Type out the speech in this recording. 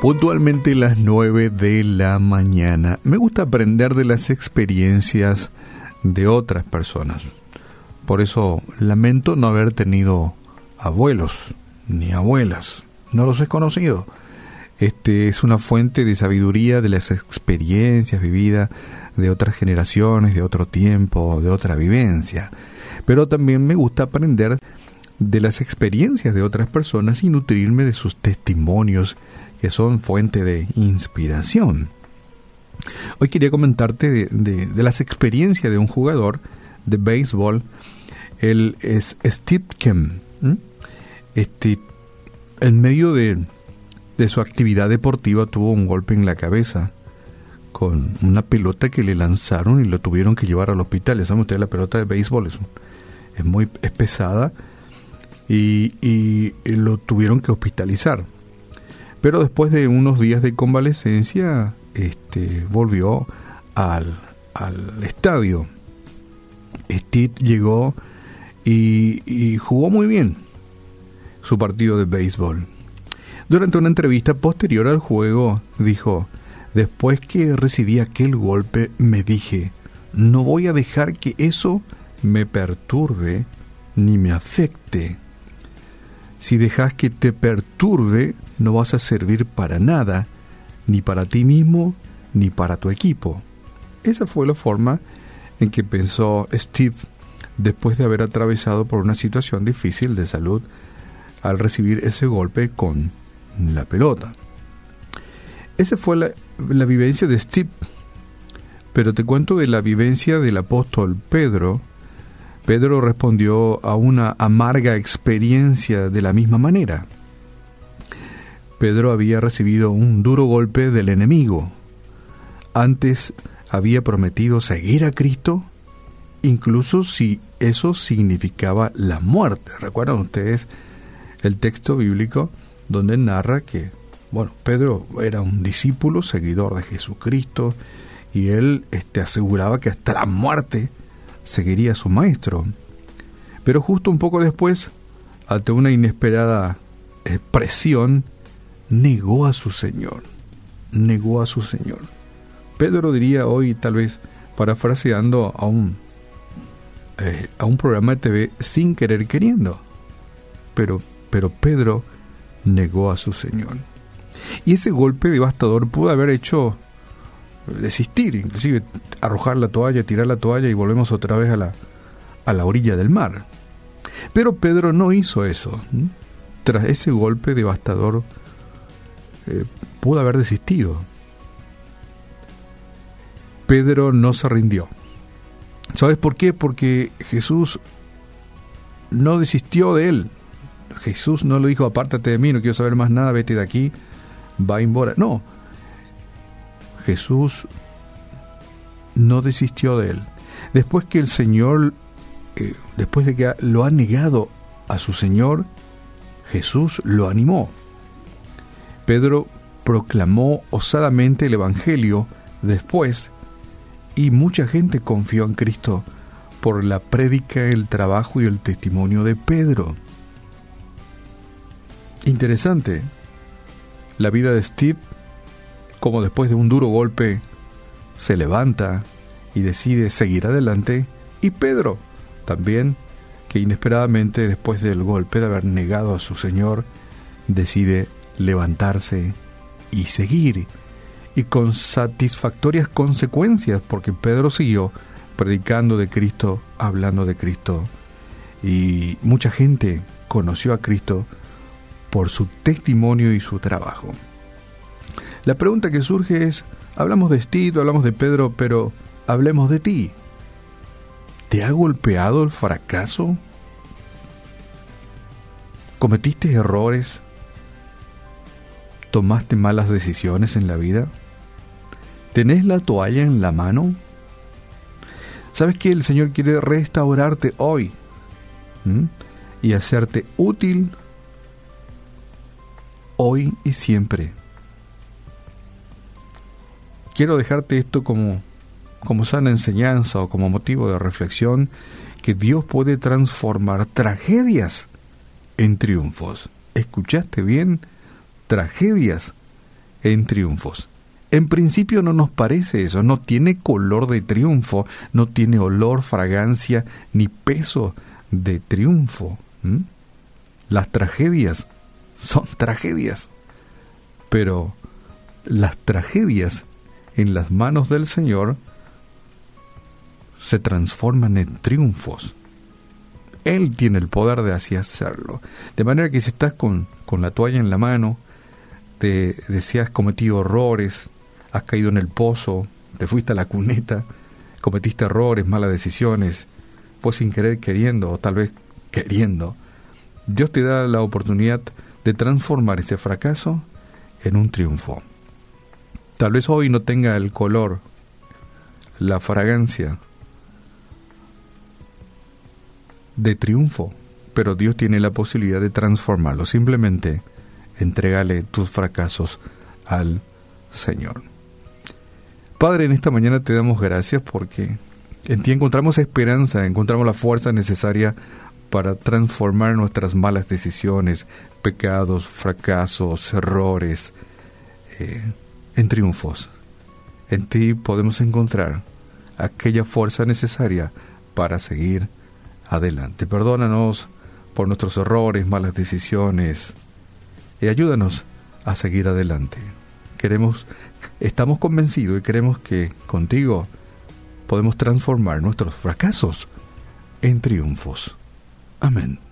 Puntualmente las 9 de la mañana. Me gusta aprender de las experiencias de otras personas. Por eso lamento no haber tenido abuelos ni abuelas. No los he conocido. Este es una fuente de sabiduría de las experiencias vividas de otras generaciones, de otro tiempo, de otra vivencia. Pero también me gusta aprender de las experiencias de otras personas y nutrirme de sus testimonios que son fuente de inspiración. Hoy quería comentarte de, las experiencias de un jugador de béisbol, el es Steve. Este, en medio de, de su actividad deportiva tuvo un golpe en la cabeza con una pelota que le lanzaron y lo tuvieron que llevar al hospital. ¿Saben ustedes? La pelota de béisbol es, muy es pesada y, y, lo tuvieron que hospitalizar. Pero después de unos días de convalecencia, este, volvió al, al estadio. Steve llegó y, jugó muy bien su partido de béisbol. Durante una entrevista posterior al juego, dijo, después que recibí aquel golpe, me dije, no voy a dejar que eso me perturbe ni me afecte. Si dejas que te perturbe, no vas a servir para nada, ni para ti mismo, ni para tu equipo. Esa fue la forma en que pensó Steve después de haber atravesado por una situación difícil de salud al recibir ese golpe con la pelota. Esa fue la, la vivencia de Steve, pero te cuento de la vivencia del apóstol Pedro. Pedro respondió a una amarga experiencia de la misma manera. Pedro había recibido un duro golpe del enemigo. Antes había prometido seguir a Cristo, incluso si eso significaba la muerte. ¿Recuerdan ustedes el texto bíblico donde narra que, bueno, Pedro era un discípulo, seguidor de Jesucristo, y él este, aseguraba que hasta la muerte seguiría a su maestro. Pero justo un poco después, ante una inesperada eh, presión, negó a su Señor, negó a su Señor. Pedro diría hoy, tal vez, parafraseando a un, eh, a un programa de TV sin querer queriendo. Pero, pero Pedro negó a su Señor. Y ese golpe devastador pudo haber hecho desistir, inclusive arrojar la toalla, tirar la toalla y volvemos otra vez a la, a la orilla del mar. Pero Pedro no hizo eso. Tras ese golpe devastador, eh, pudo haber desistido. Pedro no se rindió. ¿Sabes por qué? Porque Jesús no desistió de él. Jesús no le dijo, apártate de mí, no quiero saber más nada, vete de aquí, va embora. No. Jesús no desistió de él. Después que el Señor, eh, después de que lo ha negado a su Señor, Jesús lo animó. Pedro proclamó osadamente el Evangelio después y mucha gente confió en Cristo por la prédica, el trabajo y el testimonio de Pedro. Interesante. La vida de Steve, como después de un duro golpe, se levanta y decide seguir adelante, y Pedro también, que inesperadamente después del golpe de haber negado a su Señor, decide levantarse y seguir, y con satisfactorias consecuencias, porque Pedro siguió predicando de Cristo, hablando de Cristo, y mucha gente conoció a Cristo por su testimonio y su trabajo. La pregunta que surge es, hablamos de Steve, hablamos de Pedro, pero hablemos de ti. ¿Te ha golpeado el fracaso? ¿Cometiste errores? ¿Tomaste malas decisiones en la vida? ¿Tenés la toalla en la mano? ¿Sabes que el Señor quiere restaurarte hoy y hacerte útil hoy y siempre? Quiero dejarte esto como, como sana enseñanza o como motivo de reflexión que Dios puede transformar tragedias en triunfos. ¿Escuchaste bien? tragedias en triunfos. En principio no nos parece eso, no tiene color de triunfo, no tiene olor, fragancia ni peso de triunfo. Las tragedias son tragedias, pero las tragedias en las manos del Señor se transforman en triunfos. Él tiene el poder de así hacerlo. De manera que si estás con, con la toalla en la mano, te, si has cometido errores, has caído en el pozo, te fuiste a la cuneta, cometiste errores, malas decisiones, pues sin querer queriendo, o tal vez queriendo, Dios te da la oportunidad de transformar ese fracaso en un triunfo. Tal vez hoy no tenga el color, la fragancia de triunfo, pero Dios tiene la posibilidad de transformarlo. Simplemente entregale tus fracasos al Señor. Padre, en esta mañana te damos gracias porque en ti encontramos esperanza, encontramos la fuerza necesaria para transformar nuestras malas decisiones, pecados, fracasos, errores, eh, en triunfos. En ti podemos encontrar aquella fuerza necesaria para seguir adelante. Perdónanos por nuestros errores, malas decisiones y ayúdanos a seguir adelante. Queremos, estamos convencidos y queremos que contigo podemos transformar nuestros fracasos en triunfos. Amén.